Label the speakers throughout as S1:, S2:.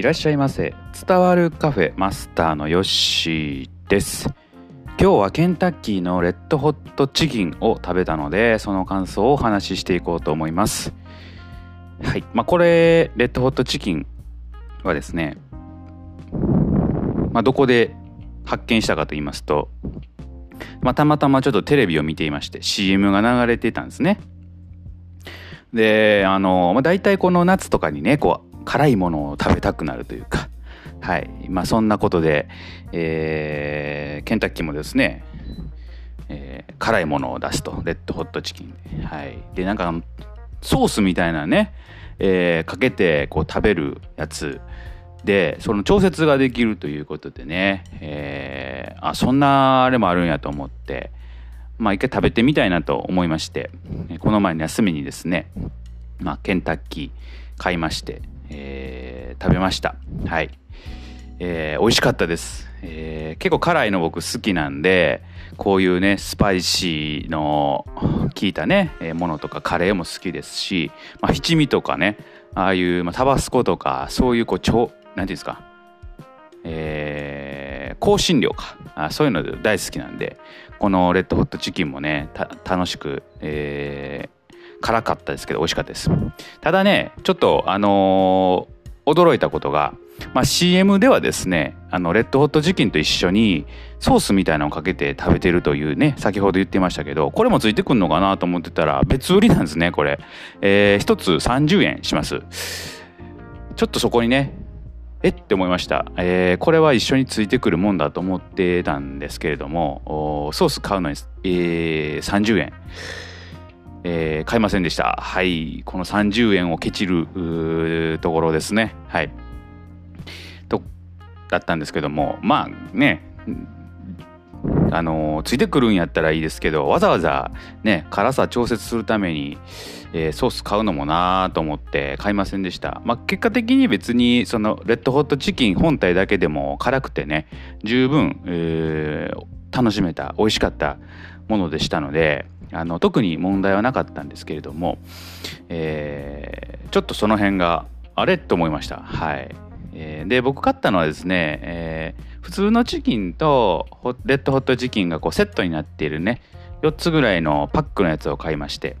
S1: いらっしゃいませ。伝わるカフェマスターのヨッシーです。今日はケンタッキーのレッドホットチキンを食べたのでその感想をお話ししていこうと思います。はい。まあこれレッドホットチキンはですねまあどこで発見したかと言いますとまあ、たまたまちょっとテレビを見ていまして CM が流れてたんですね。であの、まあ、大体この夏とかにねこう辛いものを食べたくなるというか。はい。まあそんなことで、えー、ケンタッキーもですね、えー、辛いものを出すと。レッドホットチキン,、はい、でなんかソースみたいなね、えー、かけてこう食べるやつ。でその調節ができるということでね、えー、あそんなあれもあるんやと思ってまあ一回食べてみたいなと思いましてこの前の休みにですね、まあ、ケンタッキー買いまして、えー、食べました。はい、えー、美味しかったです、えー、結構辛いの僕好きなんでこういうねスパイシーの効いたねものとかカレーも好きですし、まあ、七味とかねああいう、まあ、タバスコとかそういうこう超何ていうんですかえー、香辛料かあそういうの大好きなんでこのレッドホットチキンもね楽しく、えー、辛かったですけど美味しかったです。ただねちょっとあのー、驚いたことが、まあ、CM ではですねあのレッドホットチキンと一緒にソースみたいなのをかけて食べてるというね先ほど言ってましたけどこれもついてくんのかなと思ってたら別売りなんですねこれ、えー、1つ30円します。ちょっとそこにねえって思いました、えー、これは一緒についてくるもんだと思ってたんですけれどもソース買うのに、えー、30円、えー、買いませんでした。はい。この30円をケチるところですね。はい。とだったんですけども。まあね。あのついてくるんやったらいいですけどわざわざね辛さ調節するために、えー、ソース買うのもなと思って買いませんでした、まあ、結果的に別にそのレッドホットチキン本体だけでも辛くてね十分、えー、楽しめた美味しかったものでしたのであの特に問題はなかったんですけれども、えー、ちょっとその辺があれと思いました。はい、えー、で僕買ったのはですね、えー普通のチキンとレッドホットチキンがこうセットになっているね4つぐらいのパックのやつを買いまして。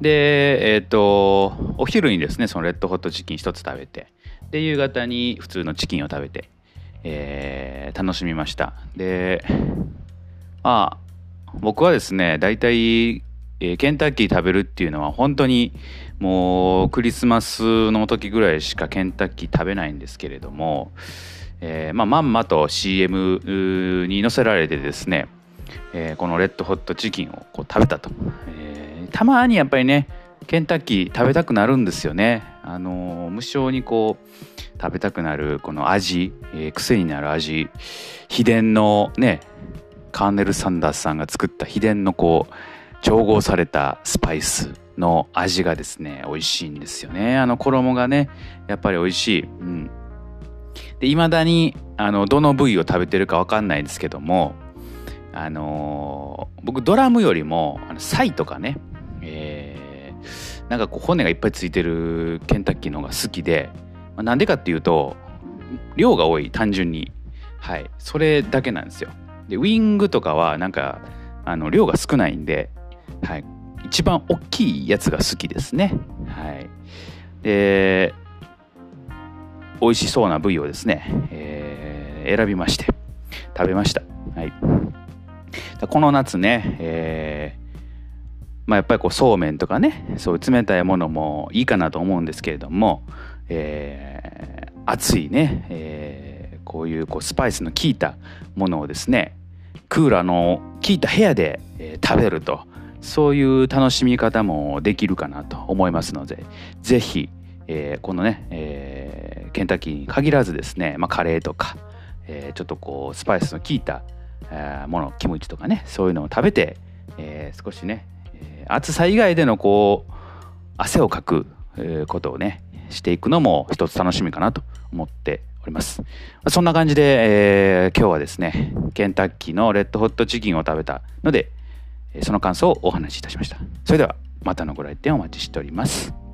S1: でえっ、ー、とお昼にですねそのレッドホットチキン1つ食べてで夕方に普通のチキンを食べて、えー、楽しみました。でまあ僕はですね大体、え、ケンタッキー食べるっていうのは本当にもうクリスマスの時ぐらいしかケンタッキー食べないんですけれどもえー、まあ、まんまと CM に載せられてですね、えー、このレッドホットチキンをこう食べたと、えー、たまにやっぱりねケンタッキー食べたくなるんですよね。あの無性にこう食べたくなるこの味、え癖になる味秘伝のねカーネル・サンダースさんが作った秘伝のこう調合されたスパイスの味がですね美味しいんですよね。あの衣がねやっぱり美味しい、うん、で未だにあのどの部位を食べてるか分かんないですけどもあのー、僕ドラムよりもあのサイとかね、えー、なんかこう骨がいっぱいついてるケンタッキーの方が好きでな、ま、んでかっていうと量が多い単純に。はい。それだけなんですよ。でウィングとかはなんかあの量が少ないんで、はい、一番大きいやつが好きですね。はい。で美味しそうな部位をですね、えー、選びまして食べました。はい、この夏ね、えーまあ、やっぱりこうそうめんとかねそういう冷たいものもいいかなと思うんですけれども、えー、暑いね、えー、こういうこうスパイスの効いたものをですねクーラーの効いた部屋で、え、食べるとそういう楽しみ方もできるかなと思いますので是非、えー、このね、えー、ケンタッキーに限らずですね、まあ、カレーとか、えー、ちょっとこうスパイスの効いた、えー、ものキムチとかねそういうのを食べて、えー、少しね、えー、暑さ以外でのこう汗をかく、ことをねしていくのも一つ楽しみかなと思っております。そんな感じで、えー、今日はですねケンタッキーのレッドホットチキンを食べたのでその感想をお話しいたしました。それではまたのご来店お待ちしております。